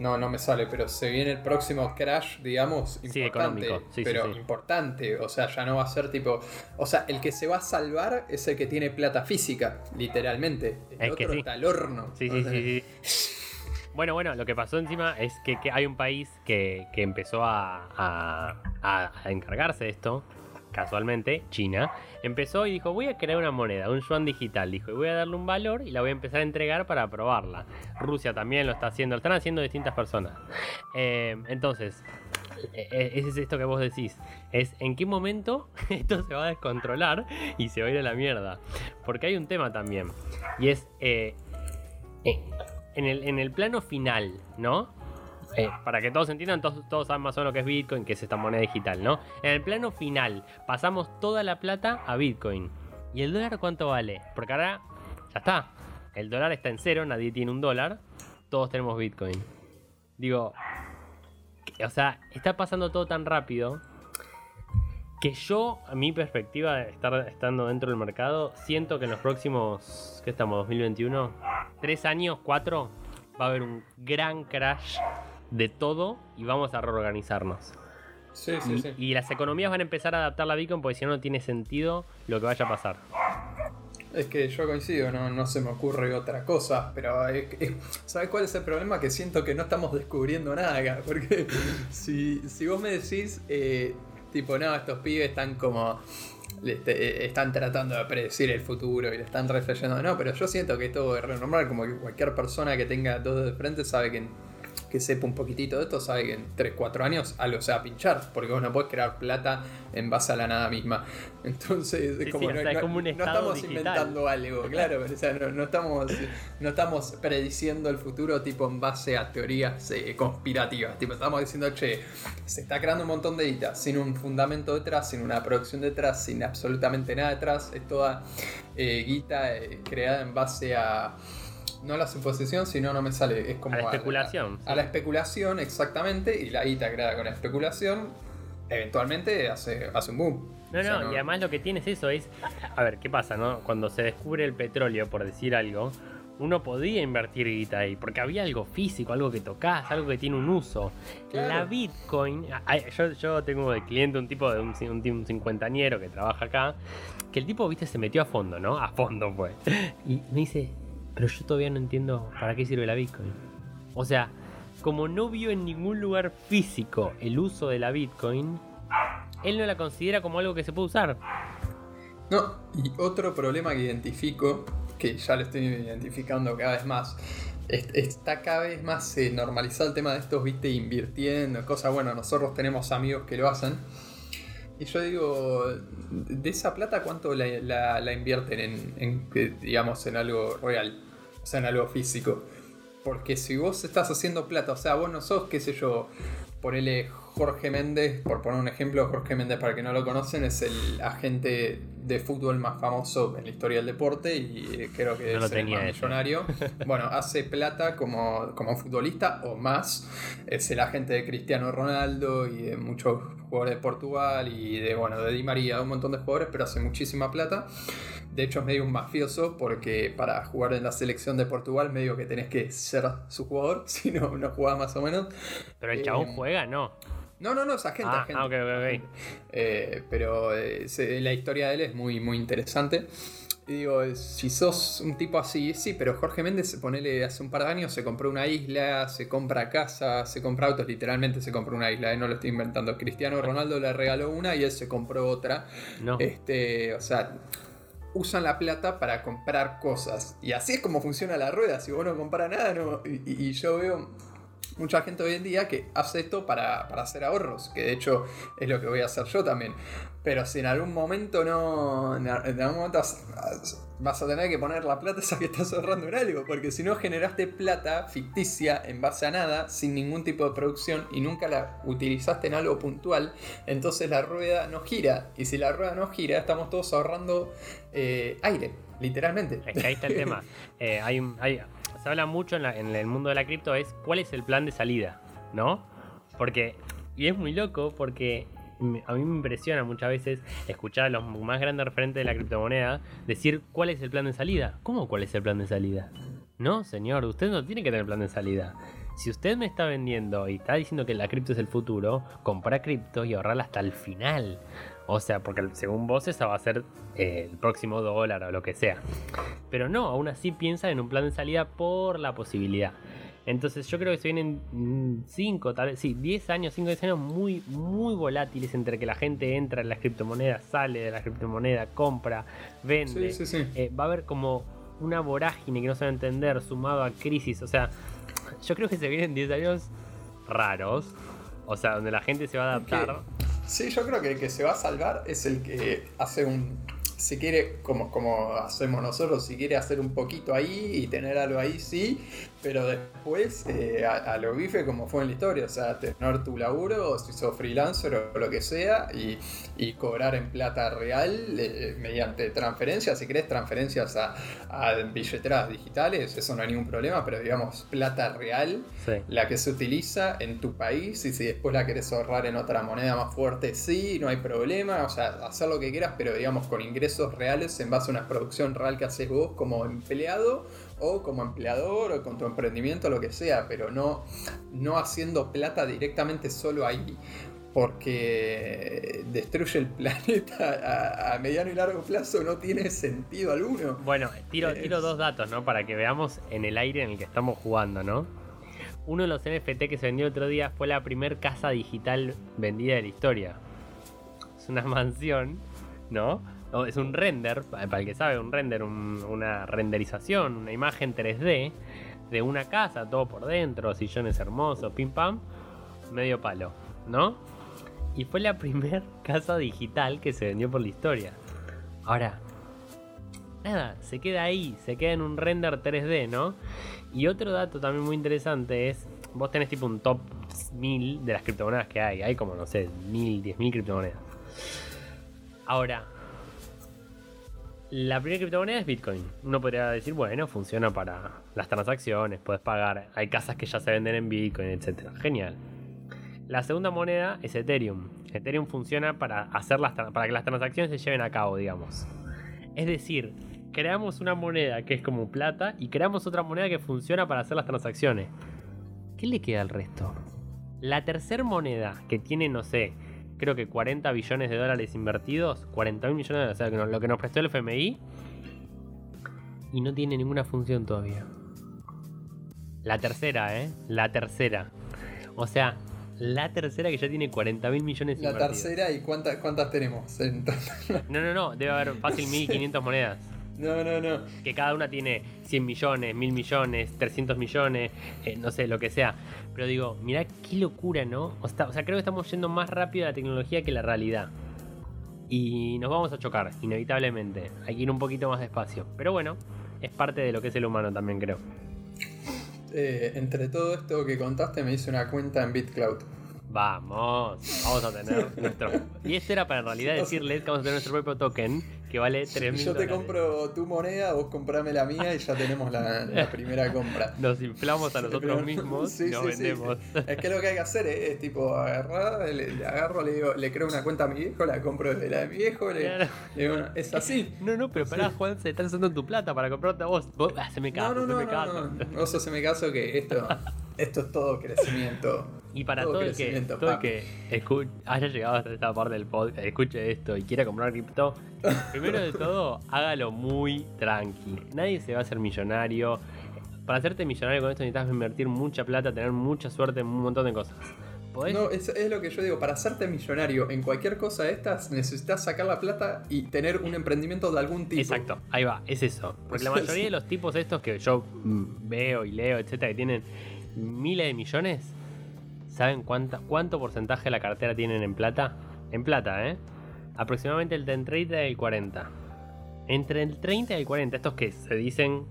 No, no me sale, pero se viene el próximo crash, digamos, Sí, importante. económico. Sí, sí, pero sí. importante. O sea, ya no va a ser tipo. O sea, el que se va a salvar es el que tiene plata física, literalmente. El Es que otro está al horno. Sí, sí, sí. Bueno, bueno, lo que pasó encima es que, que hay un país que, que empezó a- a- a encargarse de esto, casualmente, China. Empezó y dijo, voy a crear una moneda, un yuan digital. Dijo, y voy a darle un valor y la voy a empezar a entregar para probarla. Rusia también lo está haciendo, lo están haciendo distintas personas. Eh, entonces, eh, eh, ese es esto que vos decís. Es en qué momento esto se va a descontrolar y se va a ir a la mierda. Porque hay un tema también. Y es... eh, eh, en, el, en el plano final, ¿no? Para que todos entiendan, todos, todos saben más o menos lo que es Bitcoin, que es esta moneda digital, ¿no? En el plano final, pasamos toda la plata a Bitcoin. ¿Y el dólar cuánto vale? Porque ahora ya está. El dólar está en cero, nadie tiene un dólar. Todos tenemos Bitcoin. Digo, o sea, está pasando todo tan rápido que yo, a mi perspectiva estar estando dentro del mercado, siento que en los próximos, ¿qué estamos? 2021, tres años, cuatro, va a haber un gran crash de todo y vamos a reorganizarnos. Sí, sí, y, sí. y las economías van a empezar a adaptar la Bitcoin porque si no no tiene sentido lo que vaya a pasar. Es que yo coincido, no, no se me ocurre otra cosa, pero es- es- ¿sabes cuál es el problema? Que siento que no estamos descubriendo nada acá, porque si, si vos me decís, eh, tipo, no, estos pibes están como, te- están tratando de predecir el futuro y le están reflejando, no, pero yo siento que esto es re normal, como que cualquier persona que tenga dos de frente sabe que, que sepa un poquitito de esto, sabe que en 3, 4 años algo se va a pinchar, porque vos no podés crear plata en base a la nada misma. Entonces, Sí, como, sí, o no, sea, no- como un no estamos digital. inventando algo, claro, o sea, no, no estamos, no estamos prediciendo el futuro tipo en base a teorías eh, conspirativas, tipo estamos diciendo, che, se está creando un montón de guita, sin un fundamento detrás, sin una producción detrás, sin absolutamente nada detrás, es toda eh, guita eh, creada en base a... No a la suposición, sino no me sale. Es como A la especulación, A, la especulación, exactamente. Y la guita creada con la especulación, eventualmente hace, hace un boom. No, O sea, no, y además lo que tienes eso es. A ver, ¿qué pasa, no? Cuando se descubre el petróleo, por decir algo, uno podía invertir guita ahí, porque había algo físico, algo que tocas, algo que tiene un uso. Claro. La Bitcoin. Yo, yo tengo de cliente un tipo de un, un, un cincuentañero que trabaja acá, que el tipo, viste, se metió a fondo, ¿no? A fondo fue. Y me dice, pero yo todavía no entiendo para qué sirve la Bitcoin. O sea, como no vio en ningún lugar físico el uso de la Bitcoin, él no la considera como algo que se puede usar. No, y otro problema que identifico, que ya lo estoy identificando cada vez más, es- está cada vez más normalizado el tema de estos, viste, invirtiendo, cosas, bueno, nosotros tenemos amigos que lo hacen. Y yo digo, de esa plata, ¿cuánto la, invierten en, en, que, digamos, en algo real? O sea, en algo físico. Porque si vos estás haciendo plata, o sea, vos no sos, qué sé yo, ponele Jorge Méndez, por poner un ejemplo, Jorge Méndez, para que no lo conocen, es el agente de fútbol más famoso en la historia del deporte y eh, creo que No es el más millonario. Bueno, hace plata como, como futbolista o más. Es el agente de Cristiano Ronaldo y de muchos jugadores de Portugal y de, bueno, de Di María, un montón de jugadores, pero hace muchísima plata. De hecho, es medio un mafioso porque para jugar en la selección de Portugal, medio que tenés que ser su jugador, si no, no jugás más o menos. Pero el Eh, chabón juega, no. No, no, no, es agente, Ah, agente. ah, ok, ok, ok. Eh, pero eh, se- la historia de él es muy, muy interesante. Y digo, eh, si sos un tipo así, sí, pero Jorge Méndez, ponele, hace un par de años se compró una isla, se compra casa, se compra autos, literalmente se compró una isla, eh, no lo estoy inventando. Cristiano Ronaldo le regaló una y él se compró otra. No. Este, o sea, usan la plata para comprar cosas. Y así es como funciona la rueda. Si vos no compras nada, no. Y, y- yo veo mucha gente hoy en día que hace esto para, para hacer ahorros. Que de hecho es lo que voy a hacer yo también. Pero si en algún momento no. En algún momento vas- vas a tener que poner la plata esa que estás ahorrando en algo. Porque si no generaste plata ficticia en base a nada, sin ningún tipo de producción y nunca la utilizaste en algo puntual, entonces la rueda no gira. Y si la rueda no gira, estamos todos ahorrando eh, aire, literalmente. Es que ahí está el tema. Eh, hay, un- hay- se habla mucho en, la- en el mundo de la cripto es cuál es el plan de salida, ¿no? Porque, y es muy loco porque a mí me impresiona muchas veces escuchar a los más grandes referentes de la criptomoneda decir cuál es el plan de salida. ¿Cómo cuál es el plan de salida? No, señor, usted no tiene que tener plan de salida. Si usted me está vendiendo y está diciendo que la cripto es el futuro, compra cripto y ahorrarla hasta el final. O sea, porque según vos esa va a ser eh, el próximo dólar o lo que sea. Pero no, aún así piensa en un plan de salida por la posibilidad. Entonces yo creo que se vienen 5, tal vez, sí, 10 años, 5 10 años muy, muy volátiles entre que la gente entra en las criptomonedas, sale de la criptomoneda, compra, vende. Sí, sí, sí. Eh, va a haber como una vorágine que no se va a entender sumado a crisis. O sea, yo creo que se vienen 10 años raros. O sea, donde la gente se va a adaptar. Sí, yo creo que el que se va a salvar es el que hace un si quiere, como, como hacemos nosotros, si quiere hacer un poquito ahí y tener algo ahí, sí, pero después eh, a, lo bife como fue en la historia, o sea, tener tu laburo, si sos freelancer o lo que sea, y, cobrar en plata real eh, mediante transferencias, si querés transferencias a, billeteras digitales, eso no hay ningún problema, pero digamos plata real, la que se utiliza en tu país, y si después la querés ahorrar en otra moneda más fuerte, sí, no hay problema, o sea, hacer lo que quieras, pero digamos con ingresos reales en base a una producción real que haces vos como empleado o como empleador o con tu emprendimiento, lo que sea, pero no, no haciendo plata directamente solo ahí porque destruye el planeta a, mediano y largo plazo no tiene sentido alguno. Bueno, tiro, tiro dos datos, ¿no? Para que veamos en el aire en el que estamos jugando, ¿no? Uno de los NFT que se vendió el otro día fue la primer casa digital vendida de la historia. Es una mansión, ¿no? Es un render, para el que sabe, un render, una renderización, una imagen 3D de una casa, todo por dentro, sillones hermosos, pim pam, medio palo, ¿no? Y fue la primera casa digital que se vendió por la historia. Ahora, nada, se queda ahí, se queda en un render 3D, ¿no? Y otro dato también muy interesante es, vos tenés tipo un top 1000 de las criptomonedas que hay, hay como, no sé, 1000, 10.000 criptomonedas. Ahora, la primera criptomoneda es Bitcoin. Uno podría decir, bueno, funciona para las transacciones, puedes pagar, hay casas que ya se venden en Bitcoin, etc. Genial. La segunda moneda es Ethereum. Ethereum funciona para, hacer las, para que las transacciones se lleven a cabo, digamos. Es decir, creamos una moneda que es como plata y creamos otra moneda que funciona para hacer las transacciones. ¿Qué le queda al resto? La tercera moneda que tiene, no sé, creo que 40 billones de dólares invertidos, 40 mil millones de dólares, o sea, lo que nos prestó el FMI, y no tiene ninguna función todavía. La tercera, ¿eh? La tercera. O sea, la tercera que ya tiene 40 mil millones La tercera y cuántas, cuántas tenemos. no, no, no, debe haber fácil 1500 monedas. No, no, no. Que cada una tiene 100 millones, 1000 millones, 300 millones, eh, no sé, lo que sea. Pero digo, mirá qué locura, ¿no? O sea, creo que estamos yendo más rápido a la tecnología que la realidad. Y nos vamos a chocar, inevitablemente. Hay que ir un poquito más despacio. Pero bueno, es parte de lo que es el humano también, creo. Eh, entre todo esto que contaste, me hice una cuenta en BitCloud. Vamos, vamos a tener nuestro. Y esto era para en realidad decirles que vamos a tener nuestro propio token que vale 3 Yo te compro tu moneda, vos comprame la mía y ya tenemos la, primera compra. Nos inflamos a nosotros mismos y nos vendemos. Es que lo que hay que hacer es, tipo agarrar, le, agarro, le, digo, le creo una cuenta a mi viejo, la compro de la de mi viejo, le, digo, es así. No, no, pero pará, Juan, se están usando tu plata para comprarte a vos. vos ah, se me caso, no, no, se me caso. No, no, vos se caso que esto, esto es todo crecimiento. Y para todo, el que, todo el que haya llegado hasta esta parte del podcast, escuche esto y quiera comprar cripto, primero de todo, hágalo muy tranqui. Nadie se va a hacer millonario. Para hacerte millonario con esto necesitas invertir mucha plata, tener mucha suerte en un montón de cosas. No, es, es, lo que yo digo, para hacerte millonario en cualquier cosa de estas, necesitas sacar la plata y tener un emprendimiento de algún tipo. Exacto, ahí va, es eso. Porque la mayoría de los tipos estos que yo mm, veo y leo, etcétera, que tienen miles de millones, ¿Saben cuánta, cuánto porcentaje de la cartera tienen en plata? En plata, ¿eh? Aproximadamente el 30 y el 40. Entre el 30 y el 40, estos que se dicen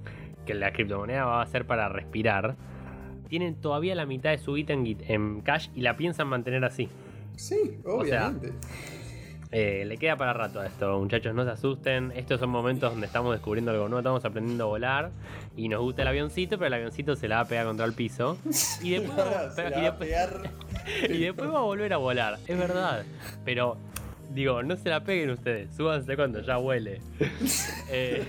que la criptomoneda va a ser para respirar, tienen todavía la mitad de su en, en cash y la piensan mantener así. Sí, obviamente. Eh, le queda para rato a esto, muchachos, no se asusten. Estos son momentos donde estamos descubriendo algo nuevo, estamos aprendiendo a volar y nos gusta el avioncito, pero el avioncito se la va a pegar contra el piso. Y después, va, a volver a volar, es verdad. Pero Digo, no se la peguen ustedes, súbanse cuando ya huele. Eh,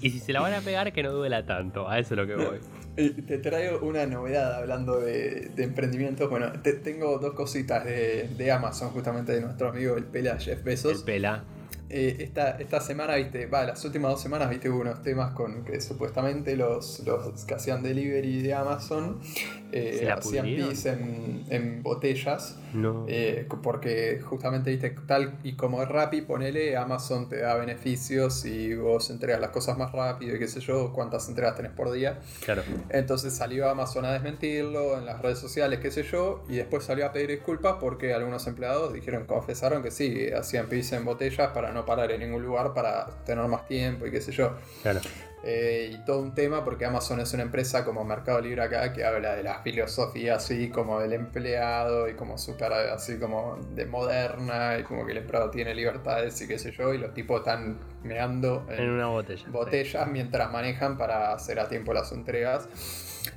y si se la van a pegar, que no duela tanto, a eso es lo que voy. Te traigo una novedad hablando de, de emprendimientos. Bueno, te- tengo dos cositas de, de Amazon, justamente de nuestro amigo el Pela Jeff El Bezos. pela. Eh, esta, esta semana, viste, va, las últimas dos semanas, viste, hubo unos temas con que supuestamente los, los que hacían delivery de Amazon eh, ¿Se la hacían pis en, en botellas. No. Eh, porque justamente, viste, tal y como es Rappi, ponele, Amazon te da beneficios y vos entregas las cosas más rápido y qué sé yo, cuántas entregas tenés por día. claro. Entonces salió Amazon a desmentirlo en las redes sociales, qué sé yo, y después salió a pedir disculpas porque algunos empleados dijeron, confesaron que sí, hacían pis en botellas para no parar en ningún lugar para tener más tiempo y qué sé yo. Claro. Eh, y todo un tema porque Amazon es una empresa como Mercado Libre acá que habla de la filosofía así como del empleado y como súper así como de moderna y como que el empleado tiene libertades y qué sé yo y los tipos están meando En una botella. botellas mientras manejan para hacer a tiempo las entregas.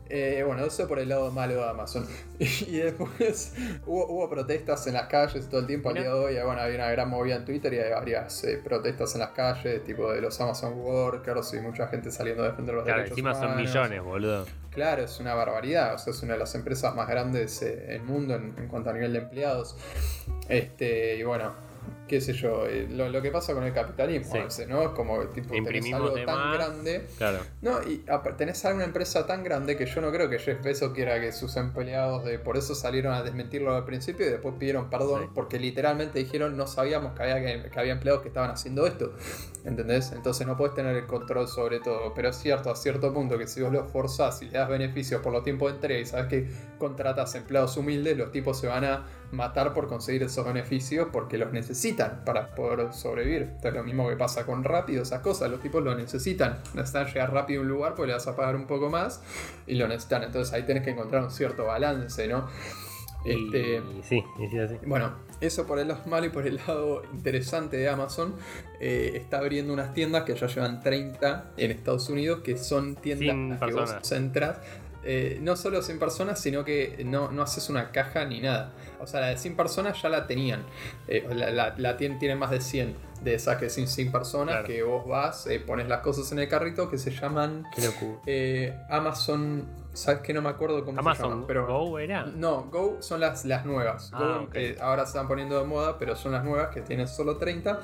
Eh, bueno, eso por el lado malo de Amazon. Y después hubo, hubo protestas en las calles todo el tiempo al día de hoy. Bueno, hay una gran movida en Twitter y hay varias eh, protestas en las calles, tipo de los Amazon Workers y mucha gente saliendo a defender los Claro, derechos encima son humanos. millones, boludo. Claro, es una barbaridad. O sea, es una de las empresas más grandes eh, del mundo en, en cuanto a nivel de empleados. Este, y bueno, qué sé yo, eh, lo, lo que pasa con el capitalismo, Sí. a veces, ¿no? Es como tipo, tenés algo tan grande. Claro. No, y tenés a una empresa tan grande que yo no creo que Jeff Bezos quiera que sus empleados de por eso salieron a desmentirlo al principio y después pidieron perdón Sí. porque literalmente dijeron no sabíamos que había, que, que había empleados que estaban haciendo esto. ¿Entendés? Entonces no puedes tener el control sobre todo. Pero es cierto, a cierto punto que si vos los forzás y le das beneficios por los tiempos de entrega y sabes que contratas empleados humildes, los tipos se van a matar por conseguir esos beneficios porque los necesitan para poder sobrevivir. Esto es lo mismo que pasa con rápido, esas cosas, los tipos lo necesitan. Necesitan llegar rápido a un lugar porque le vas a pagar un poco más y lo necesitan. Entonces ahí tenés que encontrar un cierto balance, ¿no? Y- Este, sí, y sí, así. bueno, eso por el lado malo y por el lado interesante de Amazon, eh, está abriendo unas tiendas que ya llevan 30 en Estados Unidos, que son tiendas a las que vos entras. Eh, no solo sin personas, sino que no, no haces una caja ni nada. O sea, la de sin personas ya la tenían. Eh, la, la, la tien- tienen más de 100 de esas que sin, sin personas, Claro. que vos vas, eh, pones las cosas en el carrito que se llaman Amazon. ¿Sabes que no me acuerdo cómo se Amazon llama? Pero Go era. no, Go son las, las nuevas. Ah, Go, ahora se están poniendo de moda, pero son las nuevas que tienen solo 30.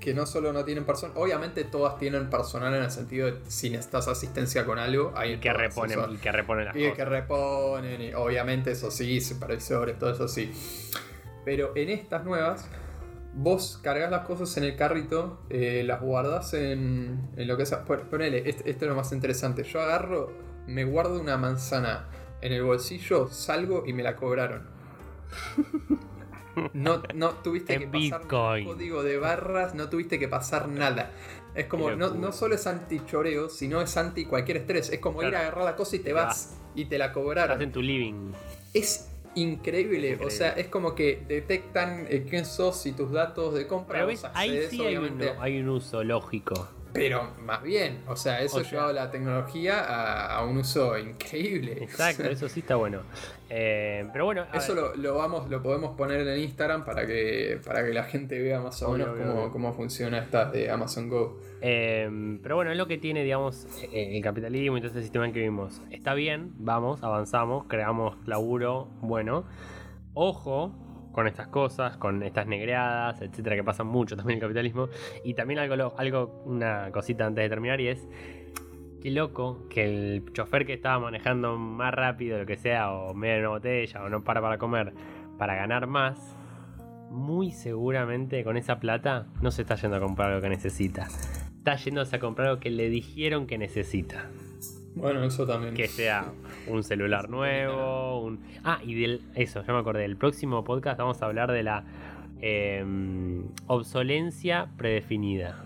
Que no solo no tienen personal, obviamente todas tienen personal en el sentido de si necesitas asistencia con algo, hay Y que reponen, y que reponen las y que reponen, y obviamente eso sí, supervisores, todo eso sí. Pero en estas nuevas, vos cargas las cosas en el carrito, eh, las guardas en, en lo que sea. Pon- Ponele, este, esto es lo más interesante. Yo agarro, me guardo una manzana en el bolsillo, salgo y me la cobraron. No, no tuviste que pasar Bitcoin. código de barras, no tuviste que pasar nada. Es como, no, no solo es anti-choreo, sino es anti cualquier estrés. Es como ir a agarrar la cosa y te vas y te la cobraron. Estás en tu living. Es increíble. Increíble. O sea, es como que detectan eh, quién sos y tus datos de compra. Pero ves, ahí sí hay un, obviamente. hay un uso lógico. Pero más bien, o sea, eso ha llevado la tecnología a, a un uso increíble. Exacto, eso sí está bueno. Eh, pero bueno, Eso lo, lo vamos, lo podemos poner en Instagram para que, para que la gente vea más o menos obvio, cómo, obvio. cómo funciona esta de Amazon Go. eh, pero bueno, es lo que tiene, digamos, eh, el capitalismo y todo ese sistema en que vivimos. Está bien, vamos, avanzamos, creamos laburo bueno. Ojo con estas cosas, con estas negreadas, etcétera, que pasan mucho también en el capitalismo. Y también algo, algo, una cosita antes de terminar, y es qué loco que el chofer que estaba manejando más rápido, lo que sea, o media una botella, o no para para comer, para ganar más, muy seguramente con esa plata no se está yendo a comprar algo que necesita. Está yéndose a comprar algo que le dijeron que necesita. Bueno, eso también. Que sea un celular nuevo, un... Ah, y del... Eso, ya me acordé. El próximo podcast vamos a hablar de la em, obsolencia predefinida.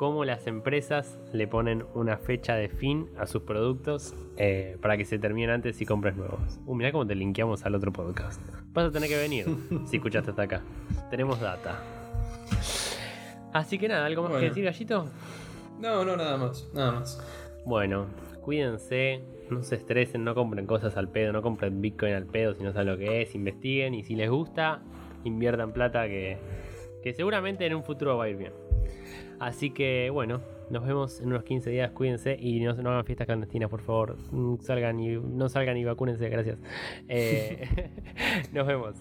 Cómo las empresas le ponen una fecha de fin a sus productos eh, para que se terminen antes y compres nuevos. Uh, mirá cómo te linkeamos al otro podcast. Vas a tener que venir si escuchaste hasta acá. Tenemos data. Así que nada, ¿algo más Bueno. que decir, gallito? No, no, nada más, nada más. Bueno, cuídense, no se estresen, no compren cosas al pedo, no compren Bitcoin al pedo si no saben lo que es, investiguen y si les gusta, inviertan plata que, que seguramente en un futuro va a ir bien. Así que bueno, nos vemos en unos 15 días, cuídense y no, hagan fiestas clandestinas, por favor. Mm, Salgan y no salgan y vacúnense, gracias. Eh, nos vemos.